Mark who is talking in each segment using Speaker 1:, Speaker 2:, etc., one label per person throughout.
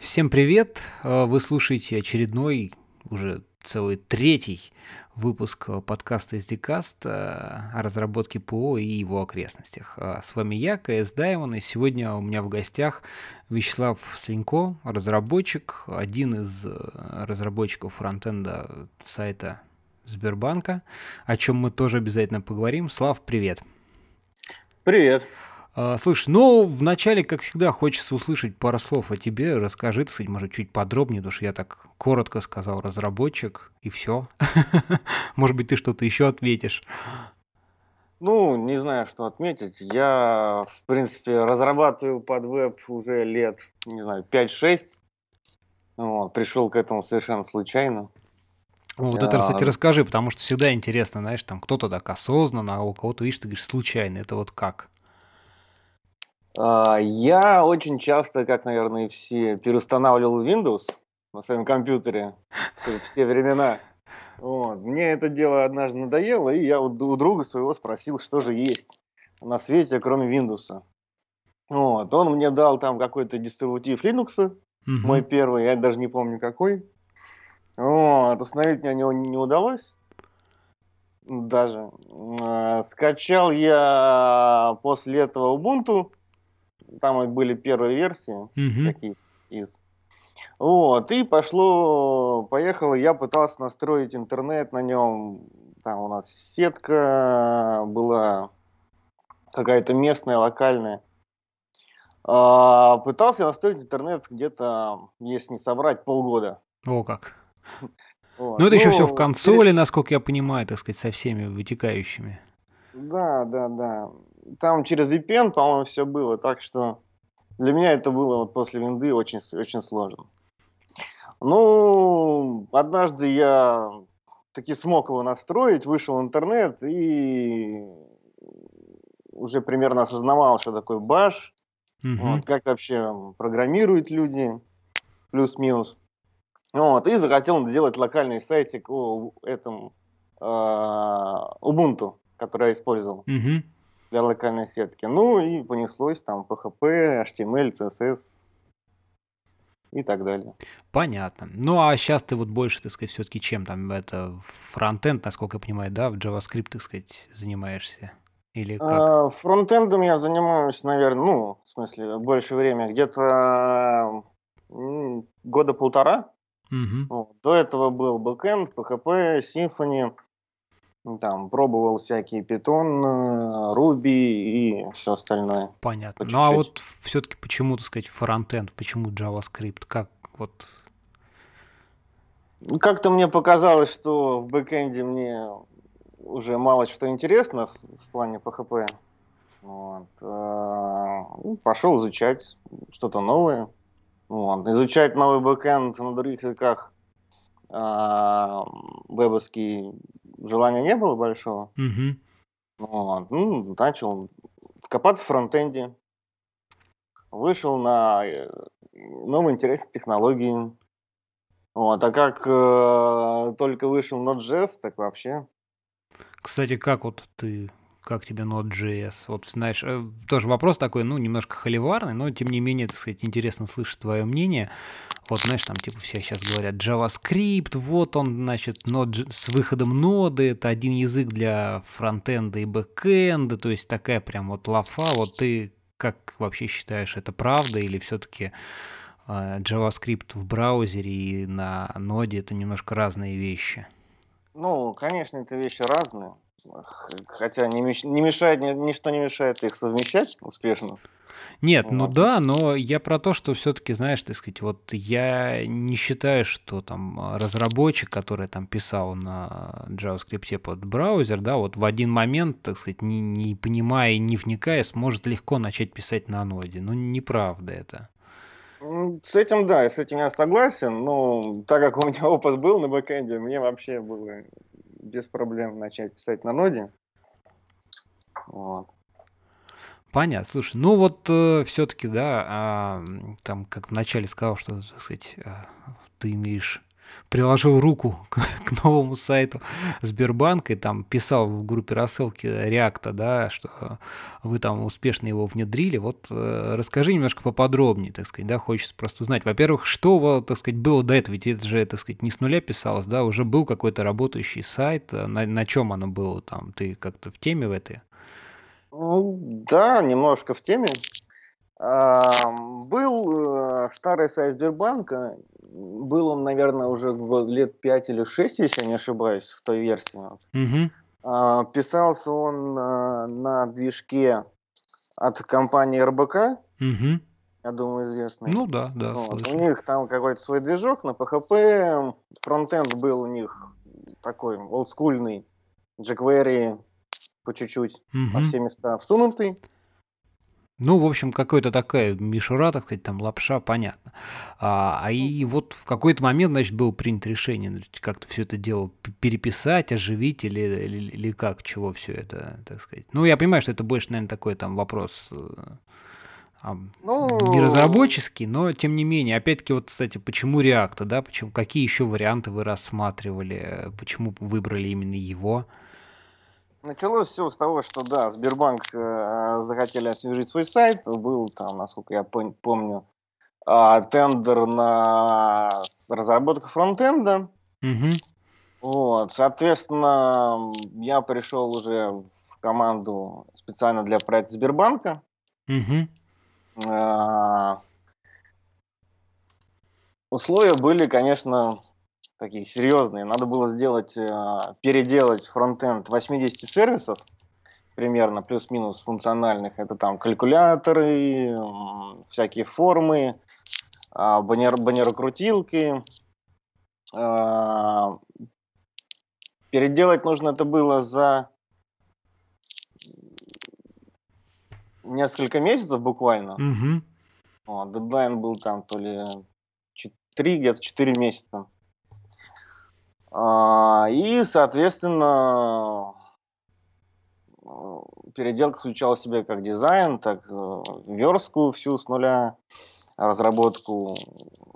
Speaker 1: Всем привет! Э, Вы слушаете очередной, уже целый третий выпуск э, подкаста SDCast э, о разработке ПО и его окрестностях. С вами я, КС Даймон, и сегодня у меня в гостях Вячеслав Слинько, разработчик, один из разработчиков фронтенда сайта Сбербанка, о чем мы тоже обязательно поговорим. Слав, привет!
Speaker 2: Привет.
Speaker 1: А, Слушай, ну, вначале, как всегда, хочется услышать пару слов о тебе. Расскажи, сказать, может, чуть подробнее, потому что я так коротко сказал разработчик, и все. Может быть, ты что-то еще ответишь.
Speaker 2: Ну, не знаю, что отметить. Я, в принципе, разрабатываю под веб уже лет, не знаю, 5-6. Вот, пришел к этому совершенно случайно.
Speaker 1: Вот это, кстати, расскажи, потому что всегда интересно, знаешь, там кто-то так осознанно, а у кого-то, видишь, ты говоришь, случайно. Это вот как?
Speaker 2: А, Я очень часто, как, наверное, и все, переустанавливал Windows на своем компьютере в те времена. Вот. Мне это дело однажды надоело, и я у друга своего спросил, что же есть на свете, кроме Windows. Вот. Он мне дал там какой-то дистрибутив Linux, Мой
Speaker 1: Мгм.
Speaker 2: первый, я даже не помню какой. Вот, установить мне него не удалось даже. М, Скачал я после этого Ubuntu. Там были первые версии
Speaker 1: Мгм.
Speaker 2: какие из. Вот, и пошло, поехало, я пытался настроить интернет на нем. Там у нас сетка была какая-то местная, локальная. А, Пытался настроить интернет где-то, если не соврать, полгода.
Speaker 1: О, как.
Speaker 2: Вот.
Speaker 1: Ну, это еще все в
Speaker 2: Ну,
Speaker 1: консоли, насколько я понимаю, так сказать, со всеми вытекающими.
Speaker 2: Да, да, да. Там через VPN, по-моему, все было, так что для меня это было вот после винды очень, очень сложно. Ну, однажды я таки смог его настроить, вышел в интернет и уже примерно осознавал, что такое баш,
Speaker 1: Мгм.
Speaker 2: вот, как вообще программируют люди, плюс-минус. Вот, и захотел сделать локальный сайтик о этом а, Ubuntu, который я использовал
Speaker 1: Мгм.
Speaker 2: Для локальной сетки. Ну и понеслось там PHP, HTML, CSS и так далее.
Speaker 1: Понятно. Ну, а сейчас ты вот больше, так сказать, все-таки чем там это фронтенд, насколько я понимаю, да, в JavaScript, так сказать, занимаешься? Или как?
Speaker 2: А, Фронтендом я занимаюсь, наверное, ну, в смысле, больше времени, где-то года полтора.
Speaker 1: Мгм.
Speaker 2: Вот. До этого был бэкэнд, PHP, Symfony, ну, там пробовал всякие Python, э, Ruby и все остальное
Speaker 1: Понятно.
Speaker 2: по
Speaker 1: Ну, а вот все-таки почему, так сказать, фронтенд, почему JavaScript? Как вот...
Speaker 2: Ну, Как-то мне показалось, что в бэкэнде мне уже мало что интересно в, плане PHP. Вот. э, ну, Пошел изучать что-то новое. Вот. Изучать новый бэкэнд на других языках а, вебовский желания не было большого.
Speaker 1: Мгм.
Speaker 2: Вот. Ну, начал копаться в фронтенде. Вышел на э, новые интересные технологии. Вот. А как э, только вышел Node.js, так вообще
Speaker 1: Кстати, как вот ты, как тебе Node.js? Вот, знаешь, э, тоже вопрос такой, ну, немножко холиварный, но, тем не менее, так сказать, интересно слышать твое мнение. Вот, знаешь, там, типа, все сейчас говорят JavaScript, вот он, значит, Node, с выходом ноды, это один язык для фронтенда и бэкенда, то есть такая прям вот лафа. Вот ты как вообще считаешь, это правда или все-таки JavaScript в браузере и на ноде это немножко разные вещи?
Speaker 2: Ну, конечно, это вещи разные. Хотя не, меш- не мешает, ни- ничто не мешает их совмещать успешно.
Speaker 1: Нет, ну
Speaker 2: Вот.
Speaker 1: да, но я про то, что все-таки, знаешь, так сказать, вот я не считаю, что там а, разработчик, который там писал на JavaScript под браузер, да, вот в один момент, так сказать, не, не понимая и не вникая, сможет легко начать писать на ноде. Ну, неправда это.
Speaker 2: С этим, да, с этим я согласен, но так как у меня опыт был на бэкэнде, мне вообще было без проблем начать писать на ноде. Вот.
Speaker 1: Понятно. Слушай, ну вот все-таки, да, м, там, как вначале сказал, что, так сказать, а, ты имеешь приложил руку к, к новому сайту Сбербанка и там писал в группе рассылки Реакта, да, что вы там успешно его внедрили. Вот э, расскажи немножко поподробнее, так сказать, да, хочется просто узнать. Во-первых, что, так сказать, было до этого? Ведь это же, так сказать, не с нуля писалось, да, уже был какой-то работающий сайт, на, на чем оно было там? Ты как-то в теме в этой?
Speaker 2: Ну, да, немножко в теме. Был э, старый сайт Сбербанка, был он, наверное, уже лет 5 или 6, если я не ошибаюсь, в той версии.
Speaker 1: Угу.
Speaker 2: Писался он а, на движке от компании РБК,
Speaker 1: Угу.
Speaker 2: я думаю, известный.
Speaker 1: Ну да, да,
Speaker 2: Вот, У них там какой-то свой движок на PHP, фронтенд был у них такой олдскульный, jQuery по чуть-чуть, во
Speaker 1: Мгм.
Speaker 2: все места всунутый.
Speaker 1: Ну, в общем, какая-то такая мишура, так сказать, там лапша, понятно. А, а и вот в какой-то момент, значит, было принято решение как-то все это дело переписать, оживить или, или, или как, чего все это, так сказать. Ну, я понимаю, что это больше, наверное, такой там вопрос а, не
Speaker 2: Ну,
Speaker 1: разработческий, но тем не менее, опять-таки, вот, кстати, почему React, да, почему, какие еще варианты вы рассматривали, э, почему выбрали именно его?
Speaker 2: Началось все с того, что, да, Сбербанк э, захотели освежить свой сайт. Был там, насколько я помню, а, тендер на разработку фронтенда.
Speaker 1: Угу,
Speaker 2: Вот, соответственно, я пришел уже в команду специально для проекта Сбербанка.
Speaker 1: угу,
Speaker 2: А, Условия были, конечно, такие серьезные. Надо было сделать, э, переделать фронтенд 80 сервисов, примерно, плюс-минус функциональных. Это там калькуляторы, всякие формы, а, баннер, баннерокрутилки. А, Переделать нужно это было за несколько месяцев буквально.
Speaker 1: угу.
Speaker 2: Вот, дедлайн был там то ли 3, где-то 4 месяца. А, и, соответственно, переделка включала в себя как дизайн, так э, верстку всю с нуля, разработку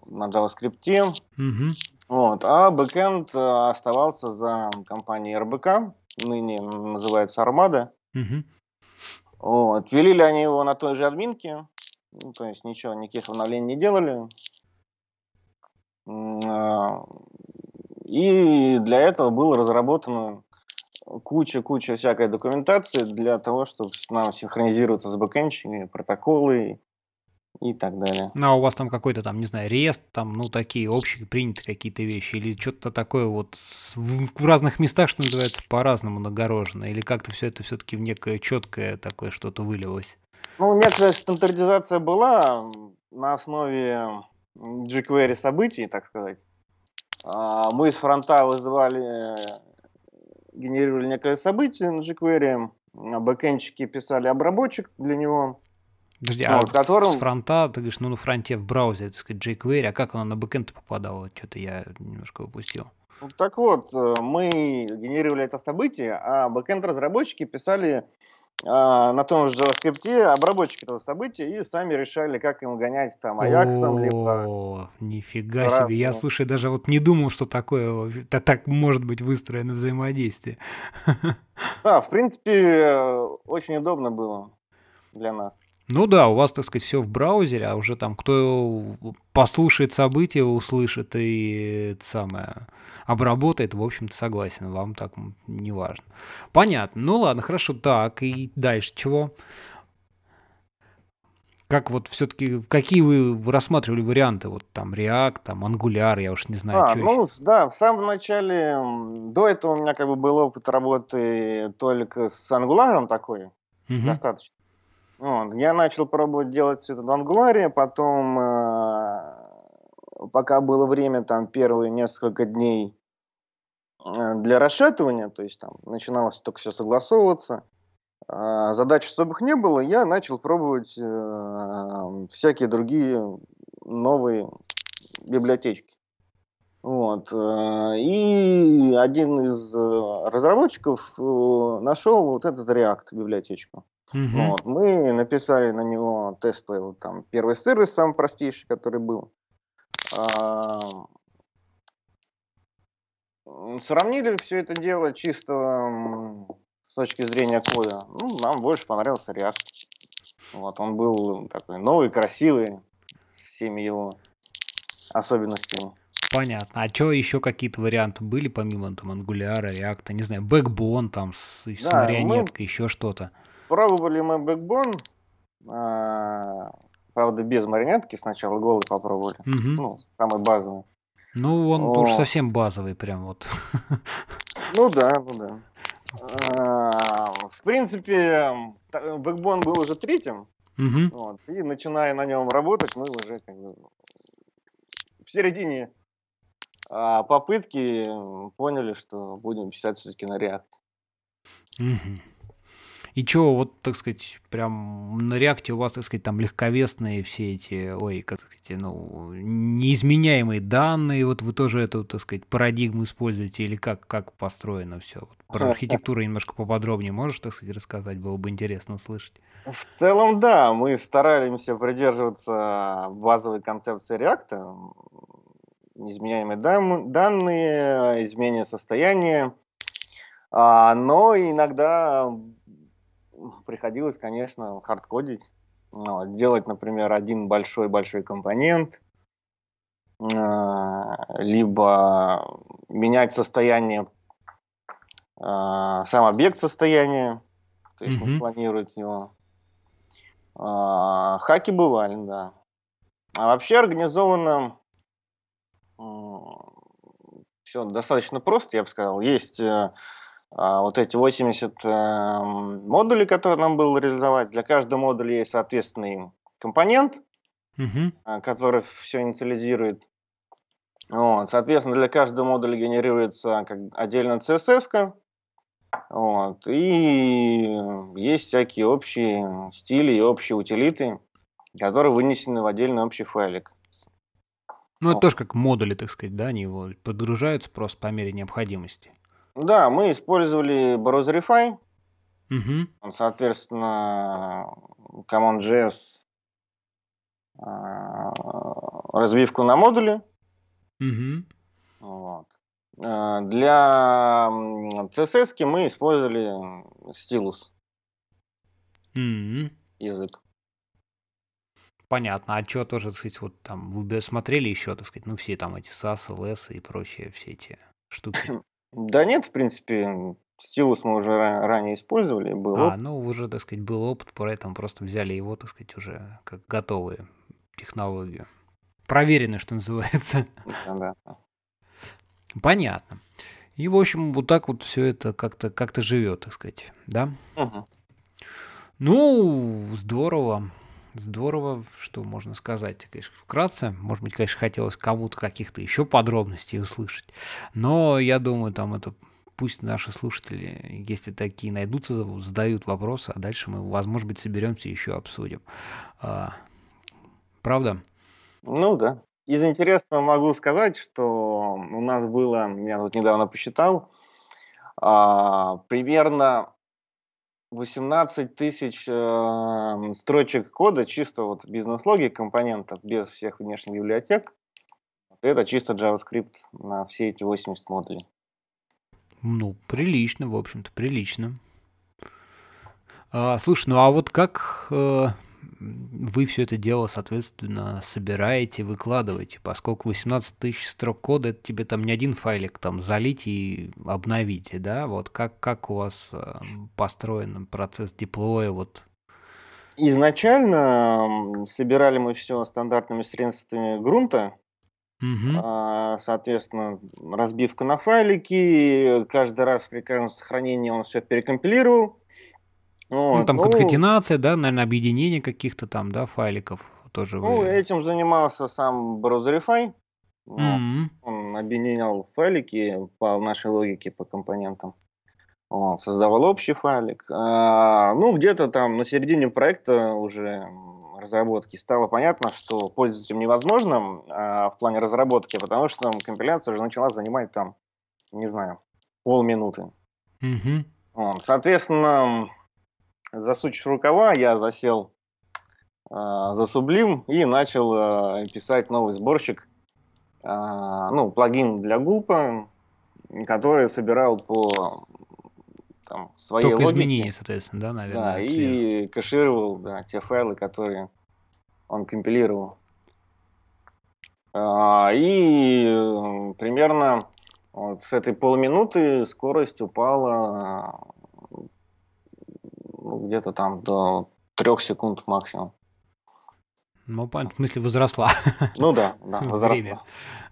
Speaker 2: на JavaScript.
Speaker 1: Угу.
Speaker 2: Вот, а бэкэнд оставался за компанией РБК, ныне называется Армада.
Speaker 1: Угу.
Speaker 2: Вот. Пилили они его на той же админке, ну, то есть ничего, никаких обновлений не делали. И для этого было разработано куча-куча всякой документации для того, чтобы нам синхронизироваться с бэкэндчиками, протоколы и так далее.
Speaker 1: Ну, а у вас там какой-то там, не знаю, рест, там, ну, такие общие, принятые какие-то вещи, или что-то такое вот в, разных местах, что называется, по-разному нагорожено, или как-то все это все-таки в некое четкое такое что-то вылилось?
Speaker 2: Ну, некоторая стандартизация была на основе jQuery событий, так сказать. А, Мы с фронта вызывали, э, генерировали некое событие на jQuery, а бэкэндчики писали обработчик для него,
Speaker 1: Подожди, а
Speaker 2: котором...
Speaker 1: с фронта, ты говоришь, ну, на фронте в браузере, так сказать, jQuery, а как оно на бэкэнд попадало? Что-то я немножко упустил.
Speaker 2: Ну, Так вот, э, мы генерировали это событие, а бэкэнд-разработчики писали а, на том же JavaScript обработчик этого события и сами решали, как ему гонять там Аяксом, либо
Speaker 1: О, нифига себе. Я, слушай, даже вот не думал, что такое, та- так может быть выстроено взаимодействие.
Speaker 2: Да, в принципе, э, очень удобно было для нас.
Speaker 1: Ну да, у вас, так сказать, все в браузере, а уже там кто послушает события, услышит и это самое обработает, в общем-то, согласен, вам так не важно. Понятно. Ну ладно, хорошо. Так, и дальше чего? Как вот все-таки, какие вы рассматривали варианты? Вот там React, там Angular, я уж не знаю,
Speaker 2: А,
Speaker 1: что еще.
Speaker 2: ну, с- да, в самом начале, до этого у меня как бы был опыт работы только с Angular такой,
Speaker 1: Мгм.
Speaker 2: достаточно. Вот, я начал пробовать делать все это в Angular, потом, э, пока было время, там, первые несколько дней э, для расшатывания, то есть там начиналось только все согласовываться, а, задач особых не было, я начал пробовать э, всякие другие новые библиотечки. Вот. э, И один из э, разработчиков э, нашел вот этот React библиотечку.
Speaker 1: Мгм.
Speaker 2: Вот. Мы написали на него тестовый вот там первый сервис, самый простейший, который был. А, Сравнили все это дело чисто с точки зрения кода. Ну, нам больше понравился React. Вот, он был такой новый, красивый, с всеми его особенностями.
Speaker 1: Понятно. А что еще какие-то варианты были, помимо там Angular, React, не знаю, Backbone там с, с да, марионеткой, еще что-то?
Speaker 2: Пробовали мы Backbone, а, правда, без марионетки сначала голый попробовали, угу. ну, самый базовый.
Speaker 1: Ну, он О. уж совсем базовый прям вот.
Speaker 2: Ну да, ну да. А, в принципе, Backbone был уже третьим, угу. вот, и начиная на нем работать, мы уже как бы в середине а, попытки поняли, что будем писать все-таки на React.
Speaker 1: Угу. И что, вот, так сказать, прям на реакте у вас, так сказать, там легковесные все эти, ой, как сказать, ну, неизменяемые данные, вот вы тоже эту, так сказать, парадигму используете или как, как построено все? Вот про архитектуру немножко поподробнее можешь, так сказать, рассказать? Было бы интересно услышать.
Speaker 2: В целом, да, мы стараемся придерживаться базовой концепции реакта, неизменяемые данные, изменение состояния, а, но иногда приходилось, конечно, хардкодить, ну, делать, например, один большой-большой компонент, а, либо менять состояние, а, сам объект состояния, то есть mm-hmm. планировать его. Хаки бывали, да. А вообще организовано все достаточно просто, я бы сказал. Есть э, а, вот эти 80 э, модулей, которые нам было реализовать. Для каждого модуля есть соответственный компонент, угу. который все инициализирует. Вот. Соответственно, для каждого модуля генерируется как отдельно CSS. Вот. И есть всякие общие стили и общие утилиты, которые вынесены в отдельный общий файлик.
Speaker 1: Ну, это тоже как модули, так сказать, да, они его подгружаются просто по мере необходимости.
Speaker 2: Да, мы использовали Browserify. Угу. Соответственно, CommandJS а, развивку на модуле. Угу. Вот. А, для CSS мы использовали Stylus.
Speaker 1: Угу.
Speaker 2: Язык.
Speaker 1: Понятно. А что тоже, так сказать, вот там вы смотрели еще, так сказать, ну все там эти SAS, LS и прочие все эти штуки?
Speaker 2: Да нет, в принципе, стилус мы уже ранее использовали, был
Speaker 1: А, ну уже, так сказать, был опыт, поэтому просто взяли его, так сказать, уже как готовые технологию. Проверенную, что называется.
Speaker 2: Да, да.
Speaker 1: Понятно. И, в общем, вот так вот все это как-то как живет, так сказать, да?
Speaker 2: Угу.
Speaker 1: Ну, здорово. Здорово, что можно сказать, конечно, вкратце. Может быть, конечно, хотелось кому-то каких-то еще подробностей услышать. Но я думаю, там это пусть наши слушатели, если такие найдутся, задают вопросы, а дальше мы, возможно быть, соберемся и еще обсудим. А, правда?
Speaker 2: Ну да. Из интересного могу сказать, что у нас было, я вот недавно посчитал, а, примерно 18 тысяч э, строчек кода, чисто вот бизнес-логик компонентов, без всех внешних библиотек. Это чисто JavaScript на все эти 80 модулей.
Speaker 1: Ну, прилично, в общем-то, прилично. А, слушай, ну а вот как э, вы все это дело, соответственно, собираете, выкладываете, поскольку 18 тысяч строк кода, это тебе там не один файлик там залить и обновить, да? Вот как, как у вас э, построен процесс деплоя, вот
Speaker 2: Изначально собирали мы все стандартными средствами грунта, Угу. соответственно, разбивка на файлики, каждый раз при каждом сохранении он все перекомпилировал,
Speaker 1: ну, там ну, конкатенация, да, наверное, объединение каких-то там, да, файликов тоже.
Speaker 2: Ну, вы... этим занимался сам Browserify. Mm-hmm. Он объединял файлики по нашей логике, по компонентам. Вот, создавал общий файлик. А, ну, где-то там на середине проекта уже разработки стало понятно, что пользоваться этим невозможно а, в плане разработки, потому что там компиляция уже начала занимать там, не знаю, полминуты.
Speaker 1: Mm-hmm.
Speaker 2: Вот, соответственно, засучив рукава, я засел э, за Sublime и начал э, писать новый сборщик, э, ну, плагин для Gulp, который собирал по там, своей
Speaker 1: Только
Speaker 2: логике.
Speaker 1: изменения, соответственно, да, наверное,
Speaker 2: Да, и кэшировал да, те файлы, которые он компилировал. А, и э, примерно вот с этой полуминуты скорость упала где-то там до трех секунд максимум.
Speaker 1: Ну, в смысле, возросла.
Speaker 2: Ну да, да, возросла.
Speaker 1: Время,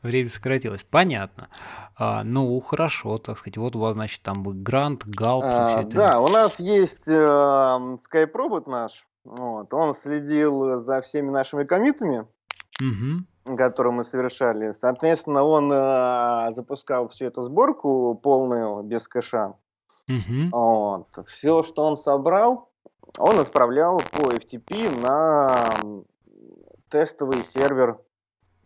Speaker 1: время сократилось. Понятно. А, ну, хорошо, так сказать. Вот у вас, значит, там грант, галп,
Speaker 2: а,
Speaker 1: это.
Speaker 2: Да, у нас есть э, Skype-робот наш. Вот, он следил за всеми нашими комитами,
Speaker 1: угу.
Speaker 2: которые мы совершали. Соответственно, он э, запускал всю эту сборку полную, без кэша.
Speaker 1: Угу.
Speaker 2: Вот. Все, что он собрал, он отправлял по FTP на тестовый сервер,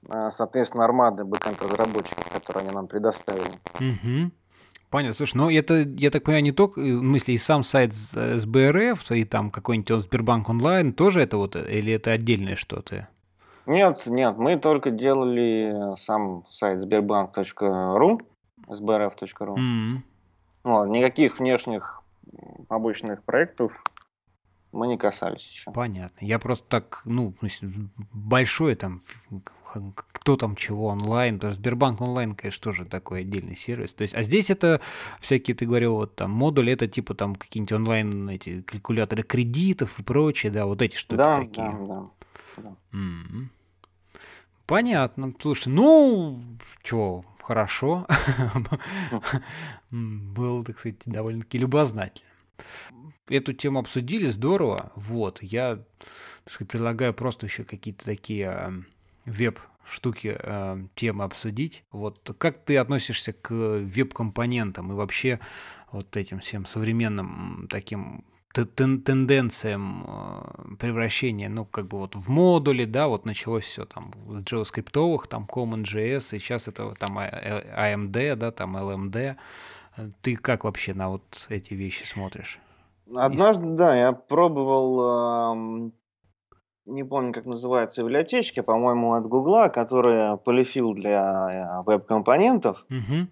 Speaker 2: а, соответственно, армады бэкэнд разработчиков, которые они нам предоставили.
Speaker 1: Угу. Понятно. Слушай, ну это, я так понимаю, не только, э, в смысле, и сам сайт СБРФ, и там какой-нибудь он Сбербанк онлайн, тоже это вот, или это отдельное что-то?
Speaker 2: Нет, нет, мы только делали сам сайт сбербанк.ру, sbrf.ru.
Speaker 1: Mm-hmm.
Speaker 2: Вот, никаких внешних побочных проектов мы не касались еще.
Speaker 1: Понятно. Я просто так, ну, большой там, кто там чего онлайн, потому что Сбербанк онлайн, конечно, тоже такой отдельный сервис. То есть, а здесь это всякие, ты говорил, вот там модули, это типа там какие-нибудь онлайн эти калькуляторы кредитов и прочее, да, вот эти штуки
Speaker 2: да,
Speaker 1: такие.
Speaker 2: Да, да, да.
Speaker 1: Mm-hmm. Понятно. Слушай, ну, что, хорошо. Был, так сказать, довольно-таки любознательно. Эту тему обсудили, здорово. Вот, я, так сказать, предлагаю просто еще какие-то такие э, веб-штуки, э, темы обсудить. Вот как ты относишься к веб-компонентам и вообще вот этим всем современным таким тен тенденциям э, превращения, ну, как бы вот в модули, да, вот началось все там с JavaScript, там CommonJS, и сейчас это там AMD, да, там LMD. Ты как вообще на вот эти вещи смотришь?
Speaker 2: Однажды, да, я пробовал, эм, не помню, как называется библиотечка, по-моему, от Гугла, которая полифил для э, веб-компонентов.
Speaker 1: Угу.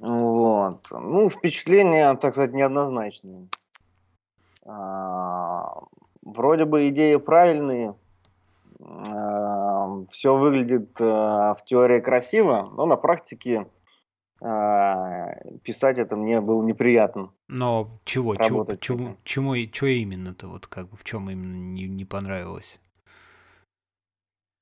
Speaker 2: Вот. Ну, впечатления, так сказать, неоднозначные. А, вроде бы идеи правильные, а, все выглядит а, в теории красиво, но на практике писать это мне было неприятно.
Speaker 1: Но чего, чего, чему, чему, чего именно-то вот как бы в чем именно не, не понравилось?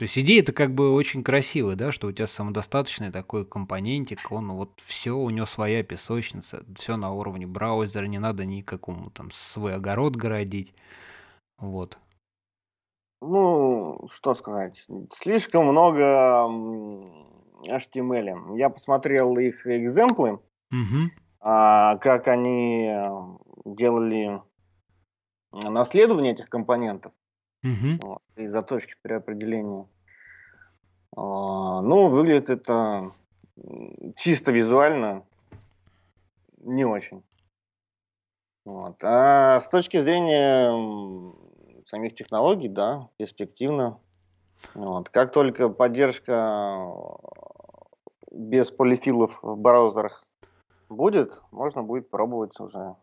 Speaker 1: То есть идея-то как бы очень красивая, да, что у тебя самодостаточный такой компонентик, он вот все, у него своя песочница, все на уровне браузера, не надо никакому там свой огород городить, вот.
Speaker 2: Ну, что сказать, слишком много HTML. Я посмотрел их экземплы,
Speaker 1: угу.
Speaker 2: а, как они делали наследование этих компонентов.
Speaker 1: Угу.
Speaker 2: Вот, и заточки при определении. А, ну, выглядит это чисто визуально не очень. Вот. А с точки зрения самих технологий, да, перспективно. Вот. Как только поддержка без полифилов в браузерах будет, можно будет пробовать уже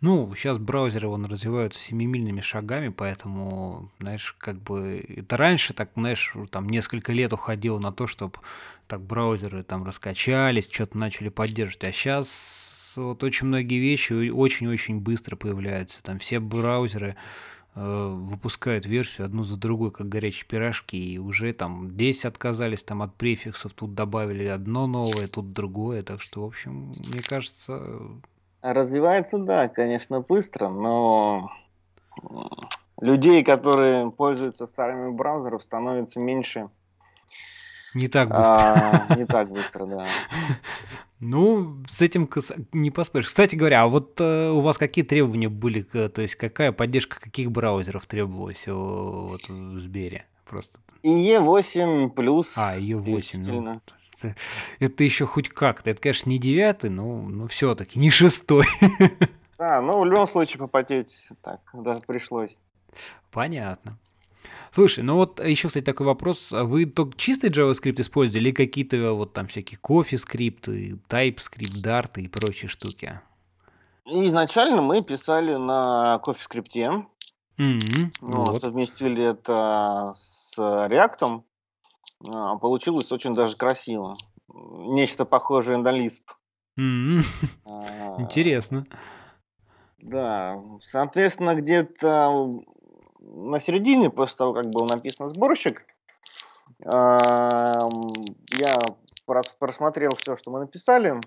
Speaker 1: ну, сейчас браузеры вон развиваются семимильными шагами, поэтому, знаешь, как бы это раньше, так, знаешь, там несколько лет уходило на то, чтобы так браузеры там раскачались, что-то начали поддерживать, а сейчас вот очень многие вещи очень-очень быстро появляются. Там все браузеры э, выпускают версию одну за другой, как горячие пирожки, и уже там 10 отказались там от префиксов, тут добавили одно новое, тут другое, так что, в общем, мне кажется,
Speaker 2: Развивается, да, конечно, быстро, но людей, которые пользуются старыми браузерами, становится меньше.
Speaker 1: Не так быстро.
Speaker 2: А, не так быстро, да.
Speaker 1: Ну, с этим не поспоришь. Кстати говоря, а вот э, у вас какие требования были, то есть какая поддержка каких браузеров требовалась вот, в Сбере? Просто.
Speaker 2: IE8 плюс.
Speaker 1: А, IE8, ну, это, это еще хоть как-то. Это, конечно, не девятый, но, но все-таки не шестой.
Speaker 2: Да, ну в любом случае попотеть так даже пришлось.
Speaker 1: Понятно. Слушай, ну вот еще, кстати, такой вопрос. А Вы только чистый JavaScript используете или какие-то вот там всякие CoffeeScript, TypeScript, Dart и прочие штуки?
Speaker 2: Изначально мы писали на CoffeeScript,
Speaker 1: Мгм.
Speaker 2: но
Speaker 1: Вот.
Speaker 2: совместили это с React. А, Получилось очень даже красиво. Нечто похожее на.
Speaker 1: М,
Speaker 2: А,
Speaker 1: Интересно.
Speaker 2: Да, соответственно, где-то на середине, после того, как был написан сборщик, я прос- просмотрел все, что мы написали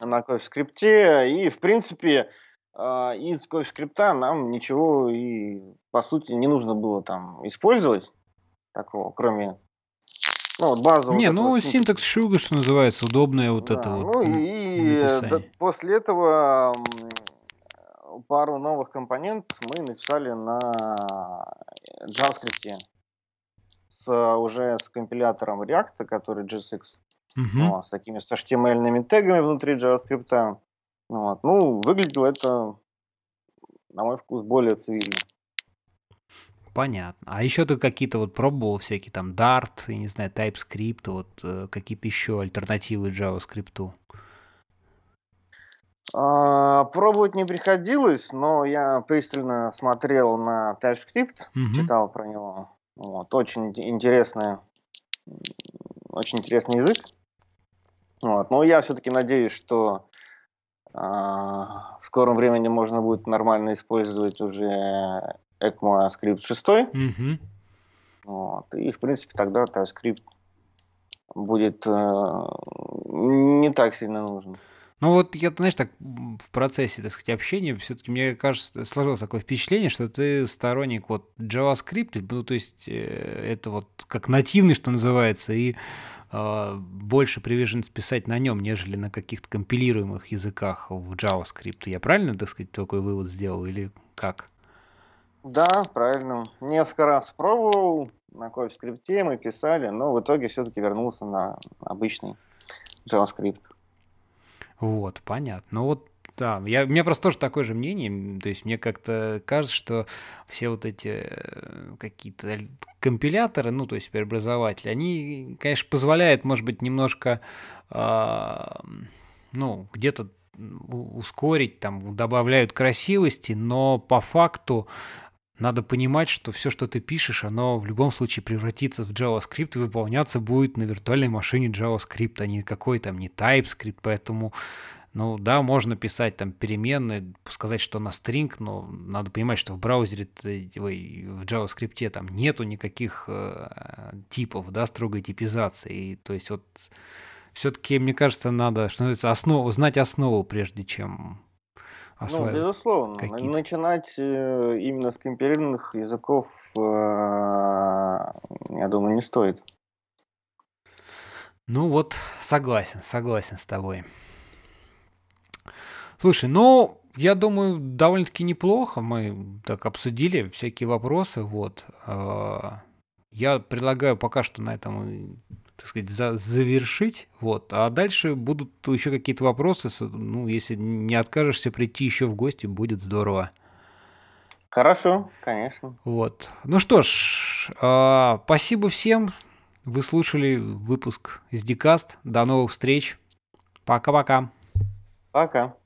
Speaker 2: на CoffeeScript, и, в принципе, а, из CoffeeScript нам ничего и, по сути, не нужно было там использовать такого, кроме, ну, вот базового
Speaker 1: Не,
Speaker 2: вот
Speaker 1: ну
Speaker 2: синтакса.
Speaker 1: синтакс Sugar, что называется, удобное вот это
Speaker 2: Да,
Speaker 1: вот
Speaker 2: ну и да- после этого пару новых компонентов мы написали на JavaScript с, э, уже с компилятором React, который JSX,
Speaker 1: Мгм.
Speaker 2: вот, с такими с HTML-ными тегами внутри JavaScript. Вот. Ну, выглядело это, на мой вкус, более цивильно.
Speaker 1: Понятно. А еще ты какие-то вот пробовал всякие там Dart, я не знаю, TypeScript, вот э, какие-то еще альтернативы JavaScript?
Speaker 2: А, пробовать не приходилось, но я пристально смотрел на TypeScript,
Speaker 1: Мгм.
Speaker 2: читал про него. Вот. Очень ин- интересная, м, очень интересный язык. Вот. Но я все-таки надеюсь, что а, в скором времени можно будет нормально использовать уже ECMAScript 6.
Speaker 1: Мгм.
Speaker 2: Вот. И, в принципе, тогда TypeScript будет э, не так сильно нужен.
Speaker 1: Ну вот я, знаешь, так в процессе, так сказать, общения все-таки мне кажется, сложилось такое впечатление, что ты сторонник вот JavaScript, ну то есть э, это вот как нативный, что называется, и а, больше привержен писать на нем, нежели на каких-то компилируемых языках в JavaScript. Я правильно, так сказать, такой вывод сделал или как?
Speaker 2: Да, правильно. Несколько раз пробовал, на CoffeeScript мы писали, но в итоге все-таки вернулся на обычный JavaScript.
Speaker 1: Вот, понятно. Ну вот, да, я, у меня просто тоже такое же мнение. То есть мне как-то кажется, что все вот эти э, какие-то компиляторы, ну, то есть преобразователи, они, конечно, позволяют, может быть, немножко, м, ну, где-то ускорить, там, добавляют красивости, но по факту надо понимать, что все, что ты пишешь, оно в любом случае превратится в JavaScript и выполняться будет на виртуальной машине JavaScript, а не какой там не TypeScript, поэтому, ну да, можно писать там переменные, сказать, что на string, но надо понимать, что в браузере, в JavaScript там нету никаких э, типов, да, строгой типизации, и, то есть вот все-таки, мне кажется, надо, что называется, основу, знать основу, прежде чем
Speaker 2: Ну,
Speaker 1: осваивать
Speaker 2: безусловно, на-
Speaker 1: какие-то.
Speaker 2: начинать э, именно с компилированных языков, э, я думаю, не стоит.
Speaker 1: Ну вот, согласен, согласен с тобой. Слушай, ну, я думаю, довольно-таки неплохо мы так обсудили всякие вопросы, вот. А, Я предлагаю пока что на этом, так сказать, за- завершить, вот. А дальше будут еще какие-то вопросы, ну, если не откажешься прийти еще в гости, будет здорово.
Speaker 2: Хорошо, конечно.
Speaker 1: Вот. Ну что ж, а, спасибо всем. Вы слушали выпуск из Дикаст. До новых встреч. Пока-пока.
Speaker 2: Пока.